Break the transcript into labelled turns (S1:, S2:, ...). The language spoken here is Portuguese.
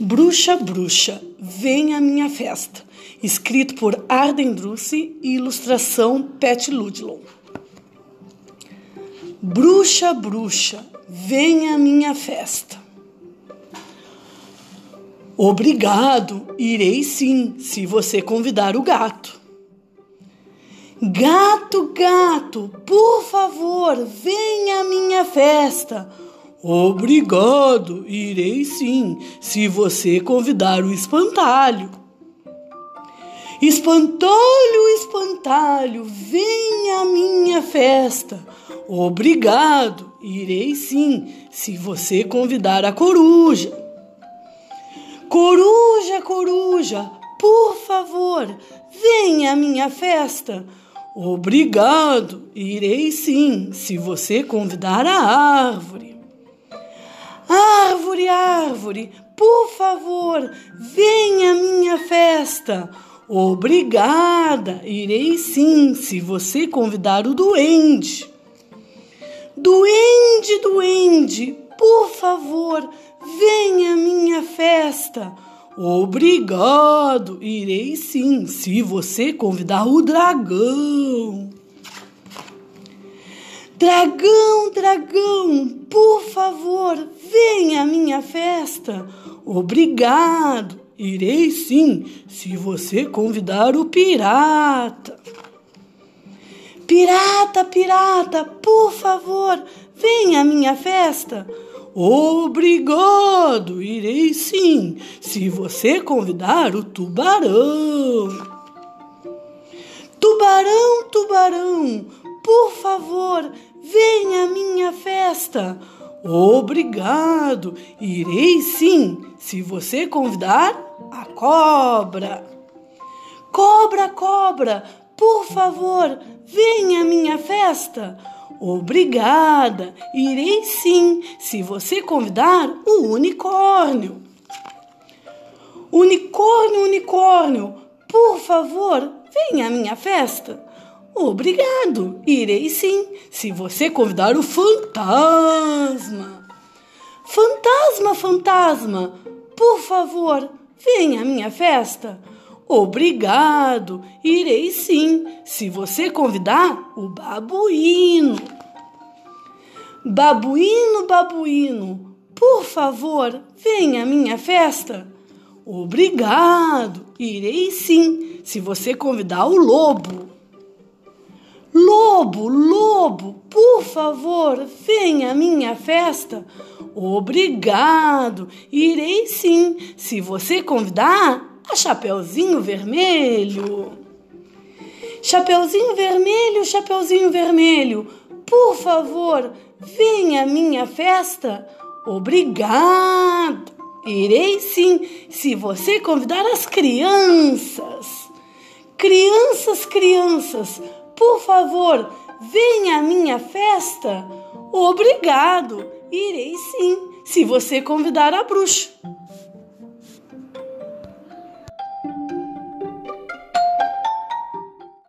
S1: Bruxa, bruxa, vem à minha festa. Escrito por Arden Druce e ilustração Pet Ludlow. Bruxa, bruxa, vem à minha festa. Obrigado, irei sim, se você convidar o gato. Gato, gato, por favor, venha à minha festa. Obrigado, irei sim, se você convidar o espantalho. Espantalho, espantalho, venha à minha festa. Obrigado, irei sim, se você convidar a coruja. Coruja, coruja, por favor, venha à minha festa. Obrigado, irei sim, se você convidar a árvore. Árvore, por favor, venha à minha festa. Obrigada, irei sim, se você convidar o duende. Duende, duende, por favor, venha à minha festa. Obrigado, irei sim, se você convidar o dragão. Dragão, dragão, por favor, venha à minha festa. Obrigado, irei sim, se você convidar o pirata. Pirata, pirata, por favor, venha à minha festa. Obrigado, irei sim, se você convidar o tubarão. Tubarão, tubarão, por favor, venha à minha festa. Obrigado, irei sim, se você convidar a cobra. Cobra, cobra, por favor, venha à minha festa. Obrigada, irei sim, se você convidar o unicórnio. Unicórnio, unicórnio, por favor, venha à minha festa. Obrigado, irei sim, se você convidar o fantasma. Fantasma, fantasma, por favor, venha à minha festa. Obrigado, irei sim, se você convidar o babuíno. Babuíno, babuíno, por favor, venha à minha festa. Obrigado, irei sim, se você convidar o lobo. Lobo, lobo, por favor, venha à minha festa. Obrigado, irei sim, se você convidar a Chapeuzinho Vermelho. Chapeuzinho Vermelho, Chapeuzinho Vermelho, por favor, venha à minha festa. Obrigado, irei sim, se você convidar as crianças. Crianças, crianças, por favor, venha à minha festa. Obrigado, irei sim, se você convidar a bruxa.